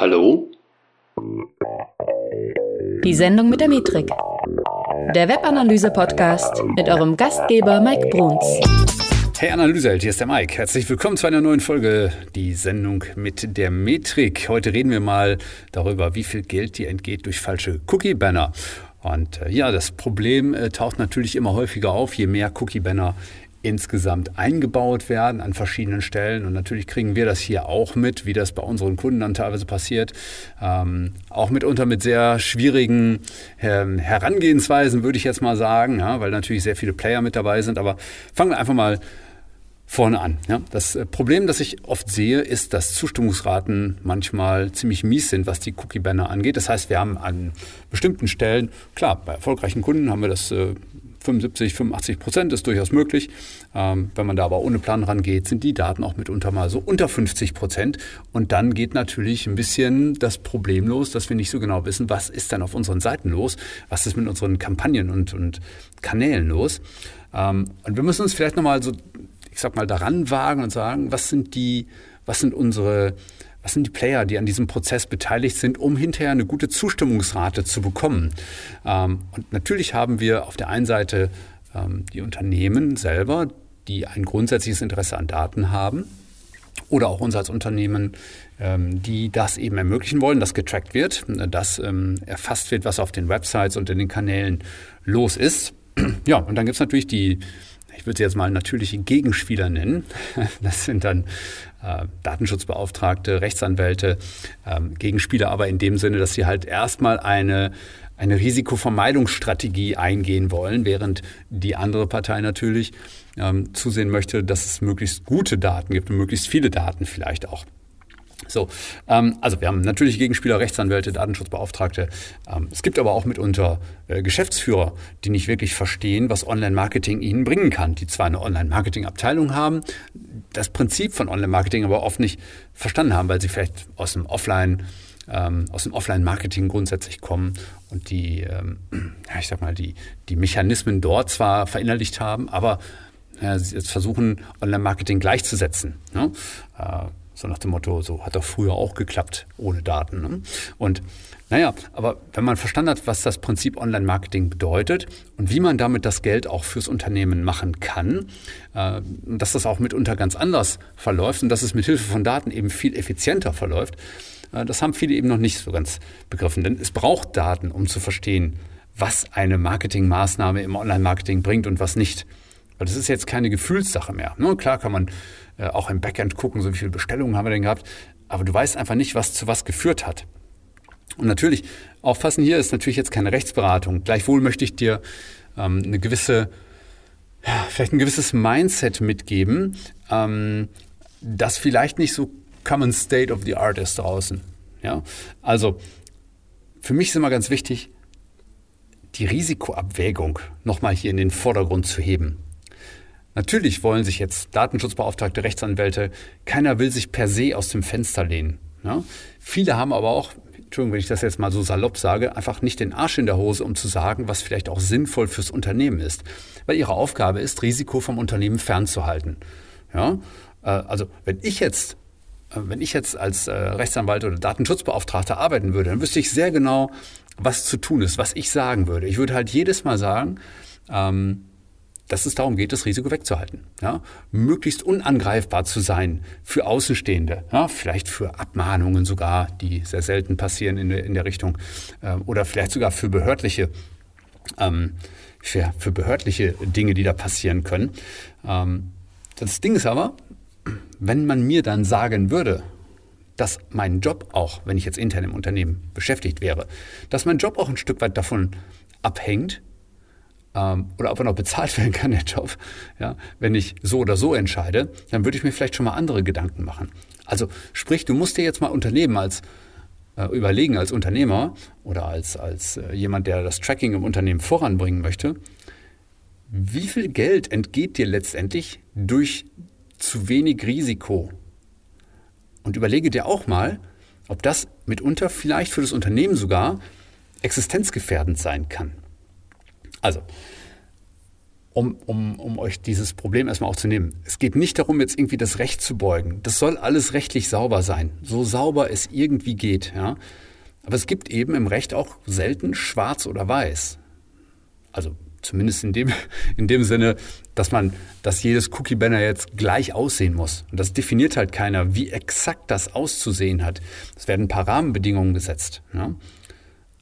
Hallo? Die Sendung mit der Metrik. Der Webanalyse-Podcast mit eurem Gastgeber Mike Bruns. Hey Analyseheld, hier ist der Mike. Herzlich willkommen zu einer neuen Folge, die Sendung mit der Metrik. Heute reden wir mal darüber, wie viel Geld dir entgeht durch falsche Cookie-Banner. Und äh, ja, das Problem äh, taucht natürlich immer häufiger auf, je mehr Cookie-Banner insgesamt eingebaut werden an verschiedenen Stellen. Und natürlich kriegen wir das hier auch mit, wie das bei unseren Kunden dann teilweise passiert. Ähm, auch mitunter mit sehr schwierigen ähm, Herangehensweisen, würde ich jetzt mal sagen, ja, weil natürlich sehr viele Player mit dabei sind. Aber fangen wir einfach mal vorne an. Ja. Das äh, Problem, das ich oft sehe, ist, dass Zustimmungsraten manchmal ziemlich mies sind, was die Cookie-Banner angeht. Das heißt, wir haben an bestimmten Stellen, klar, bei erfolgreichen Kunden haben wir das äh, 75, 85 Prozent ist durchaus möglich. Ähm, wenn man da aber ohne Plan rangeht, sind die Daten auch mitunter mal so unter 50 Prozent. Und dann geht natürlich ein bisschen das Problem los, dass wir nicht so genau wissen, was ist dann auf unseren Seiten los, was ist mit unseren Kampagnen und, und Kanälen los. Ähm, und wir müssen uns vielleicht nochmal so, ich sag mal, daran wagen und sagen, was sind die, was sind unsere was sind die Player, die an diesem Prozess beteiligt sind, um hinterher eine gute Zustimmungsrate zu bekommen. Ähm, und natürlich haben wir auf der einen Seite ähm, die Unternehmen selber, die ein grundsätzliches Interesse an Daten haben. Oder auch uns als Unternehmen, ähm, die das eben ermöglichen wollen, dass getrackt wird, dass erfasst wird, was auf den Websites und in den Kanälen los ist. Ja, und dann gibt es natürlich die ich würde sie jetzt mal natürliche Gegenspieler nennen. Das sind dann äh, Datenschutzbeauftragte, Rechtsanwälte, ähm, Gegenspieler, aber in dem Sinne, dass sie halt erstmal eine, eine Risikovermeidungsstrategie eingehen wollen, während die andere Partei natürlich ähm, zusehen möchte, dass es möglichst gute Daten gibt und möglichst viele Daten vielleicht auch. So, ähm, also wir haben natürlich Gegenspieler, Rechtsanwälte, Datenschutzbeauftragte. Ähm, es gibt aber auch mitunter äh, Geschäftsführer, die nicht wirklich verstehen, was Online-Marketing ihnen bringen kann, die zwar eine Online-Marketing-Abteilung haben, das Prinzip von Online-Marketing aber oft nicht verstanden haben, weil sie vielleicht aus dem Offline ähm, aus dem Offline-Marketing grundsätzlich kommen und die, ähm, ja, ich sag mal, die, die Mechanismen dort zwar verinnerlicht haben, aber sie jetzt versuchen, Online-Marketing gleichzusetzen. Ne? So nach dem Motto, so hat doch früher auch geklappt ohne Daten. Ne? Und naja, aber wenn man verstanden hat, was das Prinzip Online-Marketing bedeutet und wie man damit das Geld auch fürs Unternehmen machen kann, äh, dass das auch mitunter ganz anders verläuft und dass es mit Hilfe von Daten eben viel effizienter verläuft, äh, das haben viele eben noch nicht so ganz begriffen. Denn es braucht Daten, um zu verstehen, was eine Marketingmaßnahme im Online-Marketing bringt und was nicht. Weil das ist jetzt keine Gefühlssache mehr. Ne? Klar kann man äh, auch im Backend gucken, so wie viele Bestellungen haben wir denn gehabt. Aber du weißt einfach nicht, was zu was geführt hat. Und natürlich, aufpassen hier ist natürlich jetzt keine Rechtsberatung. Gleichwohl möchte ich dir ähm, eine gewisse, ja, vielleicht ein gewisses Mindset mitgeben, ähm, das vielleicht nicht so common state of the art ist draußen. Ja? Also, für mich ist immer ganz wichtig, die Risikoabwägung nochmal hier in den Vordergrund zu heben. Natürlich wollen sich jetzt Datenschutzbeauftragte, Rechtsanwälte, keiner will sich per se aus dem Fenster lehnen. Ja? Viele haben aber auch, Entschuldigung, wenn ich das jetzt mal so salopp sage, einfach nicht den Arsch in der Hose, um zu sagen, was vielleicht auch sinnvoll fürs Unternehmen ist. Weil ihre Aufgabe ist, Risiko vom Unternehmen fernzuhalten. Ja? Äh, also wenn ich jetzt äh, wenn ich jetzt als äh, Rechtsanwalt oder Datenschutzbeauftragter arbeiten würde, dann wüsste ich sehr genau, was zu tun ist, was ich sagen würde. Ich würde halt jedes Mal sagen, ähm, dass es darum geht, das Risiko wegzuhalten. Ja? Möglichst unangreifbar zu sein für Außenstehende, ja? vielleicht für Abmahnungen sogar, die sehr selten passieren in der, in der Richtung, äh, oder vielleicht sogar für behördliche, ähm, für, für, behördliche Dinge, die da passieren können. Ähm, das Ding ist aber, wenn man mir dann sagen würde, dass mein Job auch, wenn ich jetzt intern im Unternehmen beschäftigt wäre, dass mein Job auch ein Stück weit davon abhängt, ähm, oder ob er noch bezahlt werden kann, der Job, ja, wenn ich so oder so entscheide, dann würde ich mir vielleicht schon mal andere Gedanken machen. Also sprich, du musst dir jetzt mal Unternehmen als äh, überlegen, als Unternehmer oder als, als äh, jemand, der das Tracking im Unternehmen voranbringen möchte, wie viel Geld entgeht dir letztendlich durch zu wenig Risiko? Und überlege dir auch mal, ob das mitunter vielleicht für das Unternehmen sogar existenzgefährdend sein kann. Also, um, um, um euch dieses Problem erstmal auch zu nehmen. Es geht nicht darum, jetzt irgendwie das Recht zu beugen. Das soll alles rechtlich sauber sein. So sauber es irgendwie geht. Ja? Aber es gibt eben im Recht auch selten schwarz oder weiß. Also zumindest in dem, in dem Sinne, dass man, dass jedes Cookie-Banner jetzt gleich aussehen muss. Und das definiert halt keiner, wie exakt das auszusehen hat. Es werden ein paar Rahmenbedingungen gesetzt. Ja?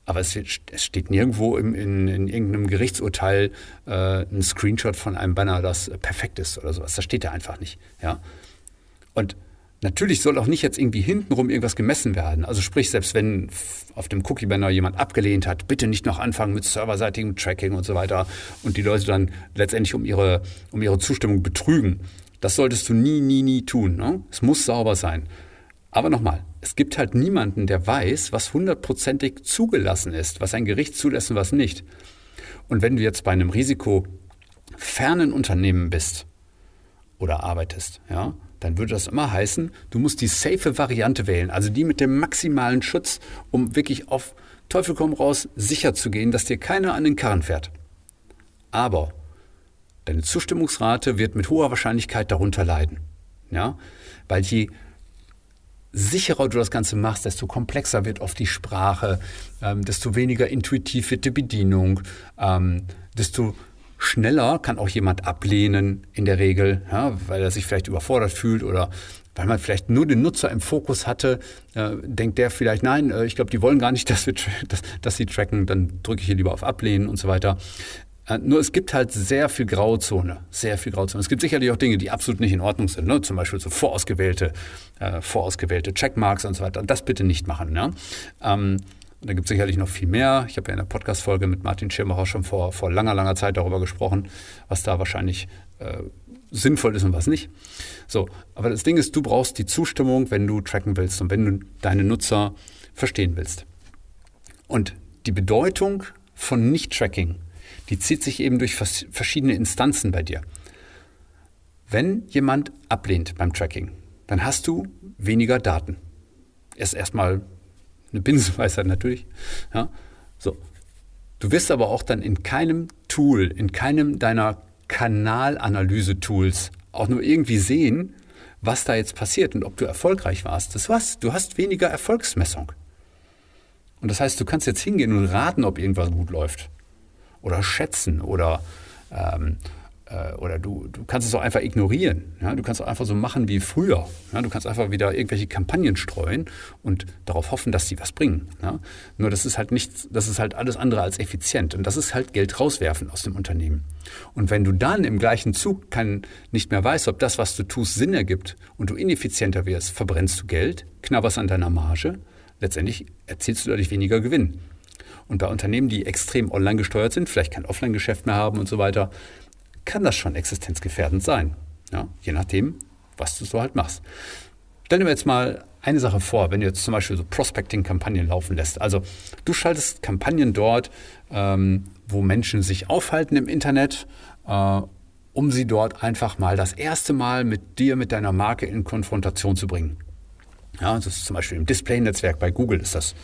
Aber es, es, steht nirgendwo im, in, in, irgendeinem Gerichtsurteil äh, ein Screenshot von einem Banner, das perfekt ist oder sowas. Das steht da einfach nicht. Ja? Und natürlich soll auch nicht jetzt irgendwie hintenrum irgendwas gemessen werden. Also sprich, selbst wenn auf dem Cookie-Banner jemand abgelehnt hat, bitte nicht noch anfangen mit serverseitigem Tracking und so weiter und die Leute dann letztendlich um ihre, um ihre Zustimmung betrügen. Das solltest du nie, nie, nie tun. Ne? Es muss sauber sein. Aber nochmal, es gibt halt niemanden, der weiß, was hundertprozentig zugelassen ist, was ein Gericht zulässt und was nicht. Und wenn du jetzt bei einem risikofernen Unternehmen bist oder arbeitest, ja, dann würde das immer heißen, du musst die safe Variante wählen, also die mit dem maximalen Schutz, um wirklich auf Teufel komm raus sicher zu gehen, dass dir keiner an den Karren fährt. Aber deine Zustimmungsrate wird mit hoher Wahrscheinlichkeit darunter leiden. Ja? Weil je sicherer du das Ganze machst, desto komplexer wird oft die Sprache, ähm, desto weniger intuitiv wird die Bedienung, ähm, desto schneller kann auch jemand ablehnen in der Regel, ja, weil er sich vielleicht überfordert fühlt oder weil man vielleicht nur den Nutzer im Fokus hatte, äh, denkt der vielleicht, nein, äh, ich glaube, die wollen gar nicht, dass, wir dass, dass sie tracken, dann drücke ich hier lieber auf Ablehnen und so weiter. Äh, nur es gibt halt sehr viel Grauzone, sehr viel Grauzone. Es gibt sicherlich auch Dinge, die absolut nicht in Ordnung sind, ne? zum Beispiel so vorausgewählte, äh, vorausgewählte Checkmarks und so weiter. Das bitte nicht machen. Ne? Ähm, da gibt es sicherlich noch viel mehr. Ich habe ja in der Podcast-Folge mit Martin Schirmacher schon vor, vor langer, langer Zeit darüber gesprochen, was da wahrscheinlich äh, sinnvoll ist und was nicht. So, aber das Ding ist, du brauchst die Zustimmung, wenn du tracken willst und wenn du deine Nutzer verstehen willst. Und die Bedeutung von Nicht-Tracking die zieht sich eben durch verschiedene Instanzen bei dir. Wenn jemand ablehnt beim Tracking, dann hast du weniger Daten. Ist erstmal eine Binsenweisheit natürlich. Ja, so. Du wirst aber auch dann in keinem Tool, in keinem deiner Kanalanalyse-Tools auch nur irgendwie sehen, was da jetzt passiert und ob du erfolgreich warst. Das war's. Du hast weniger Erfolgsmessung. Und das heißt, du kannst jetzt hingehen und raten, ob irgendwas gut läuft oder schätzen oder, ähm, äh, oder du, du kannst es auch einfach ignorieren. Ja? Du kannst auch einfach so machen wie früher. Ja? Du kannst einfach wieder irgendwelche Kampagnen streuen und darauf hoffen, dass die was bringen. Ja? Nur das ist halt nichts, das ist halt alles andere als effizient und das ist halt Geld rauswerfen aus dem Unternehmen. Und wenn du dann im gleichen Zug kein, nicht mehr weißt, ob das, was du tust, Sinn ergibt und du ineffizienter wirst, verbrennst du Geld, knabberst an deiner Marge, letztendlich erzielst du dadurch weniger Gewinn. Und bei Unternehmen, die extrem online gesteuert sind, vielleicht kein Offline-Geschäft mehr haben und so weiter, kann das schon existenzgefährdend sein. Ja, je nachdem, was du so halt machst. Stell dir jetzt mal eine Sache vor, wenn du jetzt zum Beispiel so Prospecting-Kampagnen laufen lässt. Also du schaltest Kampagnen dort, ähm, wo Menschen sich aufhalten im Internet, äh, um sie dort einfach mal das erste Mal mit dir, mit deiner Marke in Konfrontation zu bringen. Ja, das ist zum Beispiel im Display-Netzwerk bei Google ist das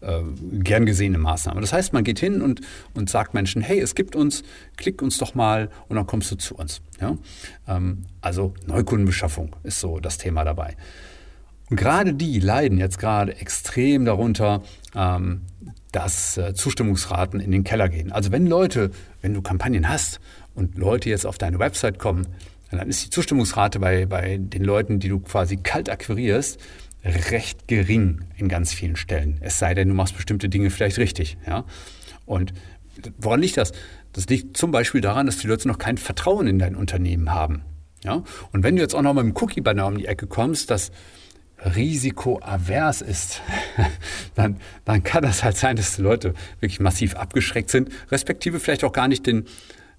äh, gern gesehene Maßnahme. Das heißt, man geht hin und, und sagt Menschen, hey, es gibt uns, klick uns doch mal und dann kommst du zu uns. Ja? Ähm, also Neukundenbeschaffung ist so das Thema dabei. Und gerade die leiden jetzt gerade extrem darunter, ähm, dass äh, Zustimmungsraten in den Keller gehen. Also wenn Leute, wenn du Kampagnen hast und Leute jetzt auf deine Website kommen, dann ist die Zustimmungsrate bei, bei den Leuten, die du quasi kalt akquirierst, recht gering in ganz vielen Stellen. Es sei denn, du machst bestimmte Dinge vielleicht richtig. Ja? Und woran liegt das? Das liegt zum Beispiel daran, dass die Leute noch kein Vertrauen in dein Unternehmen haben. Ja? Und wenn du jetzt auch noch mit einem Cookie-Banner um die Ecke kommst, das risikoavers ist, dann, dann kann das halt sein, dass die Leute wirklich massiv abgeschreckt sind, respektive vielleicht auch gar nicht den,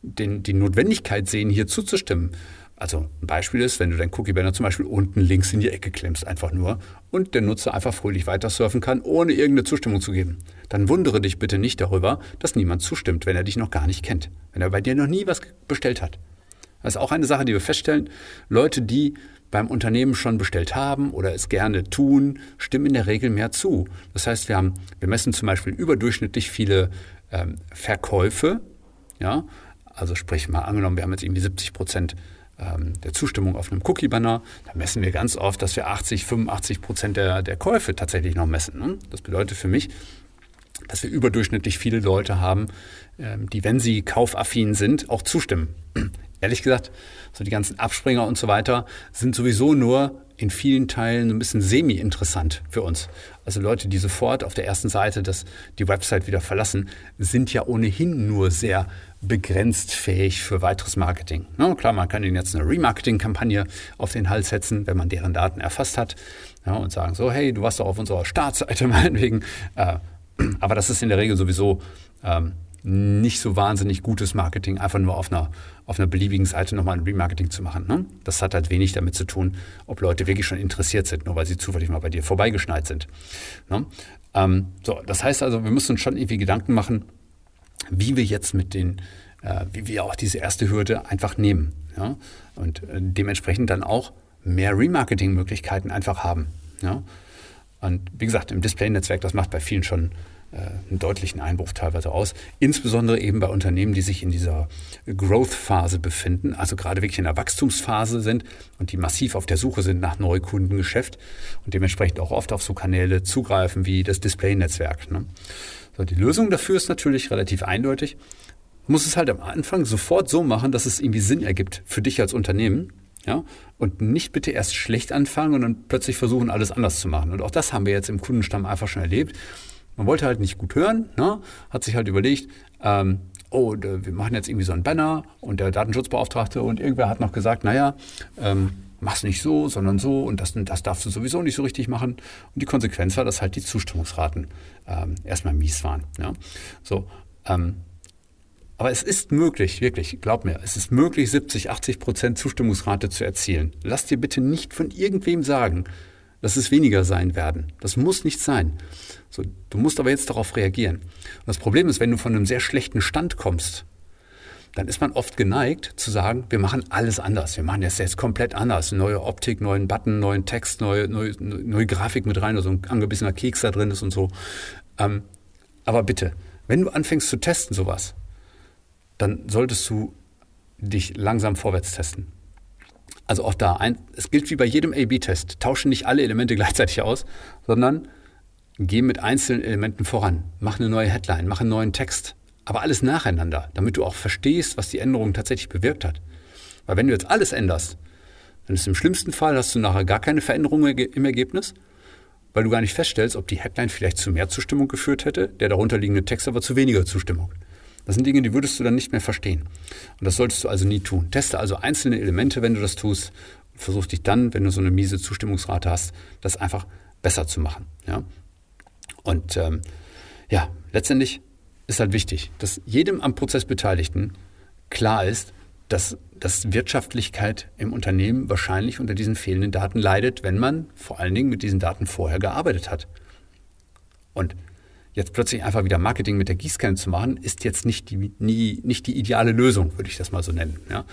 den, die Notwendigkeit sehen, hier zuzustimmen. Also ein Beispiel ist, wenn du deinen Cookie-Banner zum Beispiel unten links in die Ecke klemmst, einfach nur, und der Nutzer einfach fröhlich weiter surfen kann, ohne irgendeine Zustimmung zu geben. Dann wundere dich bitte nicht darüber, dass niemand zustimmt, wenn er dich noch gar nicht kennt, wenn er bei dir noch nie was bestellt hat. Das ist auch eine Sache, die wir feststellen. Leute, die beim Unternehmen schon bestellt haben oder es gerne tun, stimmen in der Regel mehr zu. Das heißt, wir, haben, wir messen zum Beispiel überdurchschnittlich viele ähm, Verkäufe, ja, Also sprich mal angenommen, wir haben jetzt irgendwie 70 Prozent der Zustimmung auf einem Cookie-Banner, dann messen wir ganz oft, dass wir 80, 85 Prozent der, der Käufe tatsächlich noch messen. Ne? Das bedeutet für mich, dass wir überdurchschnittlich viele Leute haben, ähm, die, wenn sie kaufaffin sind, auch zustimmen. Ehrlich gesagt, so die ganzen Abspringer und so weiter sind sowieso nur in vielen Teilen ein bisschen semi-interessant für uns. Also Leute, die sofort auf der ersten Seite das, die Website wieder verlassen, sind ja ohnehin nur sehr begrenzt fähig für weiteres Marketing. Na, klar, man kann ihnen jetzt eine Remarketing-Kampagne auf den Hals setzen, wenn man deren Daten erfasst hat ja, und sagen so, hey, du warst doch auf unserer Startseite meinetwegen. Äh, aber das ist in der Regel sowieso ähm, nicht so wahnsinnig gutes Marketing, einfach nur auf einer, auf einer beliebigen Seite nochmal ein Remarketing zu machen. Ne? Das hat halt wenig damit zu tun, ob Leute wirklich schon interessiert sind, nur weil sie zufällig mal bei dir vorbeigeschneit sind. Ne? Ähm, so, das heißt also, wir müssen uns schon irgendwie Gedanken machen, wie wir jetzt mit den, äh, wie wir auch diese erste Hürde einfach nehmen. Ja? Und äh, dementsprechend dann auch mehr Remarketing-Möglichkeiten einfach haben. Ja? Und wie gesagt, im Display-Netzwerk, das macht bei vielen schon einen deutlichen Einbruch teilweise aus. Insbesondere eben bei Unternehmen, die sich in dieser Growth-Phase befinden, also gerade wirklich in der Wachstumsphase sind und die massiv auf der Suche sind nach Neukundengeschäft und dementsprechend auch oft auf so Kanäle zugreifen wie das Display-Netzwerk. Ne? So, die Lösung dafür ist natürlich relativ eindeutig. Du musst es halt am Anfang sofort so machen, dass es irgendwie Sinn ergibt für dich als Unternehmen. Ja? Und nicht bitte erst schlecht anfangen und dann plötzlich versuchen, alles anders zu machen. Und auch das haben wir jetzt im Kundenstamm einfach schon erlebt. Man wollte halt nicht gut hören, ne? hat sich halt überlegt, ähm, oh, wir machen jetzt irgendwie so ein Banner und der Datenschutzbeauftragte und irgendwer hat noch gesagt, naja, ähm, mach's nicht so, sondern so und das, das darfst du sowieso nicht so richtig machen. Und die Konsequenz war, dass halt die Zustimmungsraten ähm, erstmal mies waren. Ja? So, ähm, aber es ist möglich, wirklich, glaub mir, es ist möglich, 70, 80 Prozent Zustimmungsrate zu erzielen. Lass dir bitte nicht von irgendwem sagen, dass es weniger sein werden. Das muss nicht sein. So, du musst aber jetzt darauf reagieren. Und das Problem ist, wenn du von einem sehr schlechten Stand kommst, dann ist man oft geneigt zu sagen, wir machen alles anders. Wir machen das jetzt komplett anders. Neue Optik, neuen Button, neuen Text, neue, neue, neue Grafik mit rein, also ein angebissener Keks da drin ist und so. Ähm, aber bitte, wenn du anfängst zu testen sowas, dann solltest du dich langsam vorwärts testen. Also auch da, ein, es gilt wie bei jedem A-B-Test. Tausche nicht alle Elemente gleichzeitig aus, sondern geh mit einzelnen Elementen voran. Mach eine neue Headline, mach einen neuen Text. Aber alles nacheinander, damit du auch verstehst, was die Änderung tatsächlich bewirkt hat. Weil wenn du jetzt alles änderst, dann ist im schlimmsten Fall, hast du nachher gar keine Veränderung im Ergebnis, weil du gar nicht feststellst, ob die Headline vielleicht zu mehr Zustimmung geführt hätte, der darunterliegende Text aber zu weniger Zustimmung. Das sind Dinge, die würdest du dann nicht mehr verstehen. Und das solltest du also nie tun. Teste also einzelne Elemente, wenn du das tust. Versuch dich dann, wenn du so eine miese Zustimmungsrate hast, das einfach besser zu machen. Ja? Und ähm, ja, letztendlich ist halt wichtig, dass jedem am Prozess Beteiligten klar ist, dass, dass Wirtschaftlichkeit im Unternehmen wahrscheinlich unter diesen fehlenden Daten leidet, wenn man vor allen Dingen mit diesen Daten vorher gearbeitet hat. Und jetzt plötzlich einfach wieder Marketing mit der Gießkanne zu machen, ist jetzt nicht die, nie, nicht die ideale Lösung, würde ich das mal so nennen. Ja.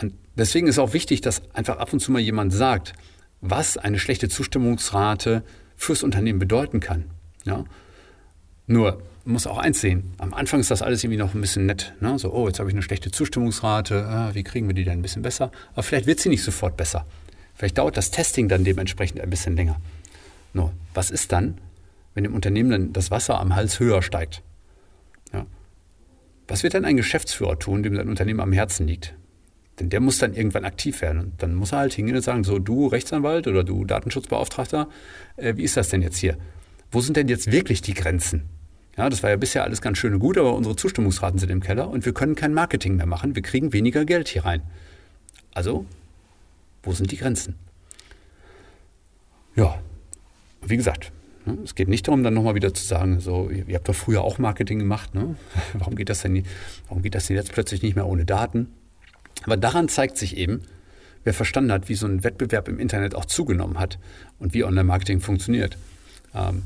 Und deswegen ist auch wichtig, dass einfach ab und zu mal jemand sagt, was eine schlechte Zustimmungsrate fürs Unternehmen bedeuten kann. Ja. Nur man muss auch eins sehen, am Anfang ist das alles irgendwie noch ein bisschen nett. Ne? So, oh, jetzt habe ich eine schlechte Zustimmungsrate, ah, wie kriegen wir die denn ein bisschen besser? Aber vielleicht wird sie nicht sofort besser. Vielleicht dauert das Testing dann dementsprechend ein bisschen länger. Nur, was ist dann, wenn im Unternehmen dann das Wasser am Hals höher steigt. Ja. Was wird dann ein Geschäftsführer tun, dem sein Unternehmen am Herzen liegt? Denn der muss dann irgendwann aktiv werden. Und dann muss er halt hingehen und sagen, so du Rechtsanwalt oder du Datenschutzbeauftragter, äh, wie ist das denn jetzt hier? Wo sind denn jetzt wirklich die Grenzen? Ja, das war ja bisher alles ganz schön und gut, aber unsere Zustimmungsraten sind im Keller und wir können kein Marketing mehr machen. Wir kriegen weniger Geld hier rein. Also, wo sind die Grenzen? Ja, wie gesagt? Es geht nicht darum, dann nochmal wieder zu sagen, so, ihr habt doch früher auch Marketing gemacht, ne? warum, geht das denn, warum geht das denn jetzt plötzlich nicht mehr ohne Daten? Aber daran zeigt sich eben, wer verstanden hat, wie so ein Wettbewerb im Internet auch zugenommen hat und wie Online-Marketing funktioniert. Ähm,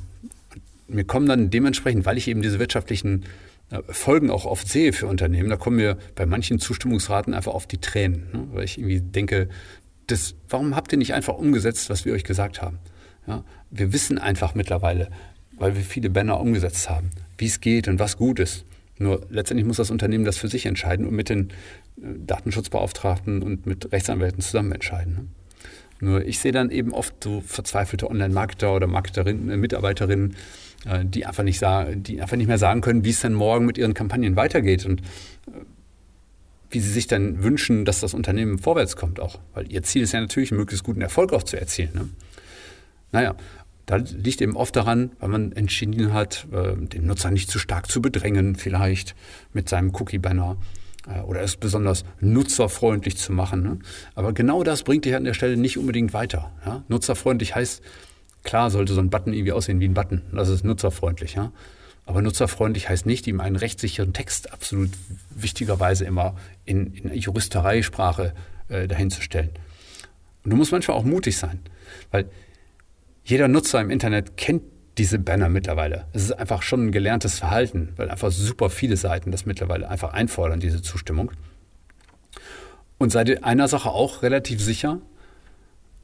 mir kommen dann dementsprechend, weil ich eben diese wirtschaftlichen äh, Folgen auch oft sehe für Unternehmen, da kommen mir bei manchen Zustimmungsraten einfach auf die Tränen, ne? weil ich irgendwie denke, das, warum habt ihr nicht einfach umgesetzt, was wir euch gesagt haben? Ja, wir wissen einfach mittlerweile, weil wir viele Banner umgesetzt haben, wie es geht und was gut ist. Nur letztendlich muss das Unternehmen das für sich entscheiden und mit den äh, Datenschutzbeauftragten und mit Rechtsanwälten zusammen entscheiden. Ne? Nur ich sehe dann eben oft so verzweifelte Online-Marketer oder Marketerinnen, äh, Mitarbeiterinnen, äh, die einfach nicht die einfach nicht mehr sagen können, wie es denn morgen mit ihren Kampagnen weitergeht und wie sie sich dann wünschen, dass das Unternehmen vorwärts kommt auch. Weil ihr Ziel ist ja natürlich, möglichst guten Erfolg auch zu erzielen. Ne? Naja, da liegt eben oft daran, weil man entschieden hat, äh, den Nutzer nicht zu stark zu bedrängen, vielleicht mit seinem Cookie-Banner äh, oder es besonders nutzerfreundlich zu machen. Ne? Aber genau das bringt dich an der Stelle nicht unbedingt weiter. Nutzerfreundlich heißt, klar sollte so ein Button irgendwie aussehen wie ein Button. Das ist nutzerfreundlich. Aber nutzerfreundlich heißt nicht, ihm einen rechtssicheren Text absolut wichtigerweise immer in, in Juristereisprache äh, dahinzustellen. Und du musst manchmal auch mutig sein, weil jeder Nutzer im Internet kennt diese Banner mittlerweile. Es ist einfach schon ein gelerntes Verhalten, weil einfach super viele Seiten das mittlerweile einfach einfordern, diese Zustimmung. Und sei dir einer Sache auch relativ sicher,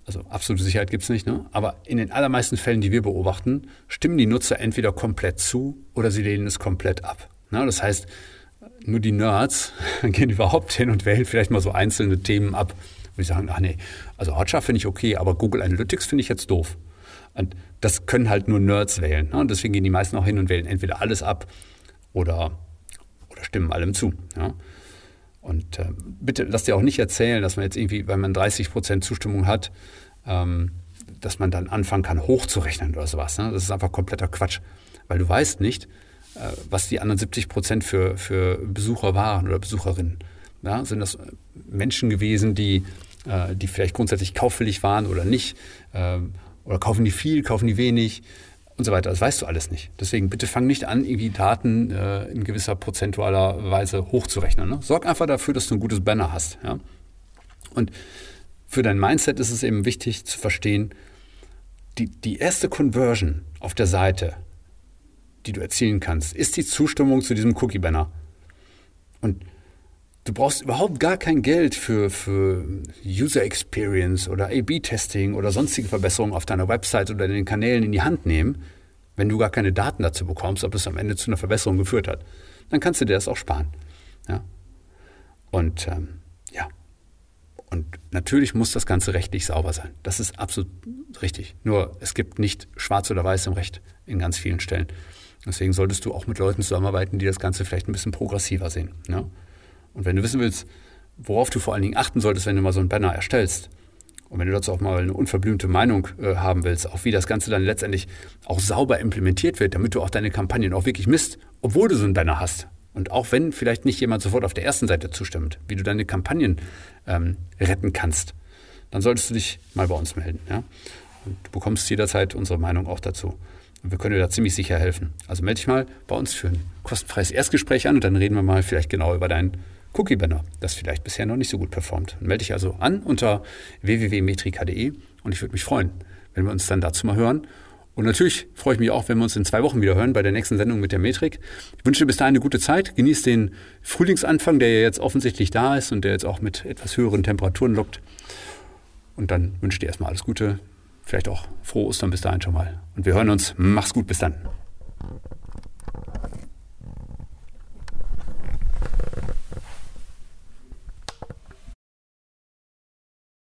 also absolute Sicherheit gibt es nicht, ne? aber in den allermeisten Fällen, die wir beobachten, stimmen die Nutzer entweder komplett zu oder sie lehnen es komplett ab. Ne? Das heißt, nur die Nerds gehen überhaupt hin und wählen vielleicht mal so einzelne Themen ab, wo sie sagen, ach nee, also Hotjar finde ich okay, aber Google Analytics finde ich jetzt doof. Und das können halt nur Nerds wählen. Ne? Und deswegen gehen die meisten auch hin und wählen entweder alles ab oder, oder stimmen allem zu. Ja? Und äh, bitte lass dir auch nicht erzählen, dass man jetzt irgendwie, wenn man 30 Prozent Zustimmung hat, ähm, dass man dann anfangen kann, hochzurechnen oder sowas. Ne? Das ist einfach kompletter Quatsch. Weil du weißt nicht, äh, was die anderen 70 Prozent für, für Besucher waren oder Besucherinnen. Ja? Sind das Menschen gewesen, die, äh, die vielleicht grundsätzlich kauffällig waren oder nicht? Ähm, oder kaufen die viel, kaufen die wenig und so weiter. Das weißt du alles nicht. Deswegen bitte fang nicht an, irgendwie Daten äh, in gewisser prozentualer Weise hochzurechnen. Ne? Sorg einfach dafür, dass du ein gutes Banner hast. Ja? Und für dein Mindset ist es eben wichtig zu verstehen, die, die erste Conversion auf der Seite, die du erzielen kannst, ist die Zustimmung zu diesem Cookie-Banner. Und Du brauchst überhaupt gar kein Geld für, für User Experience oder A-B-Testing oder sonstige Verbesserungen auf deiner Website oder den Kanälen in die Hand nehmen, wenn du gar keine Daten dazu bekommst, ob es am Ende zu einer Verbesserung geführt hat. Dann kannst du dir das auch sparen. Ja? Und ähm, ja. Und natürlich muss das Ganze rechtlich sauber sein. Das ist absolut richtig. Nur es gibt nicht schwarz oder weiß im Recht in ganz vielen Stellen. Deswegen solltest du auch mit Leuten zusammenarbeiten, die das Ganze vielleicht ein bisschen progressiver sehen. Ja? Und wenn du wissen willst, worauf du vor allen Dingen achten solltest, wenn du mal so ein Banner erstellst, und wenn du dazu auch mal eine unverblümte Meinung äh, haben willst, auch wie das Ganze dann letztendlich auch sauber implementiert wird, damit du auch deine Kampagnen auch wirklich misst, obwohl du so ein Banner hast. Und auch wenn vielleicht nicht jemand sofort auf der ersten Seite zustimmt, wie du deine Kampagnen ähm, retten kannst, dann solltest du dich mal bei uns melden. Ja? Und du bekommst jederzeit unsere Meinung auch dazu. Und wir können dir da ziemlich sicher helfen. Also melde dich mal bei uns für ein kostenfreies Erstgespräch an und dann reden wir mal vielleicht genau über dein Cookie Banner, das vielleicht bisher noch nicht so gut performt. Melde dich also an unter www.metrika.de und ich würde mich freuen, wenn wir uns dann dazu mal hören. Und natürlich freue ich mich auch, wenn wir uns in zwei Wochen wieder hören bei der nächsten Sendung mit der Metrik. Ich wünsche dir bis dahin eine gute Zeit. Genieß den Frühlingsanfang, der ja jetzt offensichtlich da ist und der jetzt auch mit etwas höheren Temperaturen lockt. Und dann wünsche ich dir erstmal alles Gute. Vielleicht auch frohe Ostern bis dahin schon mal. Und wir hören uns. Mach's gut. Bis dann.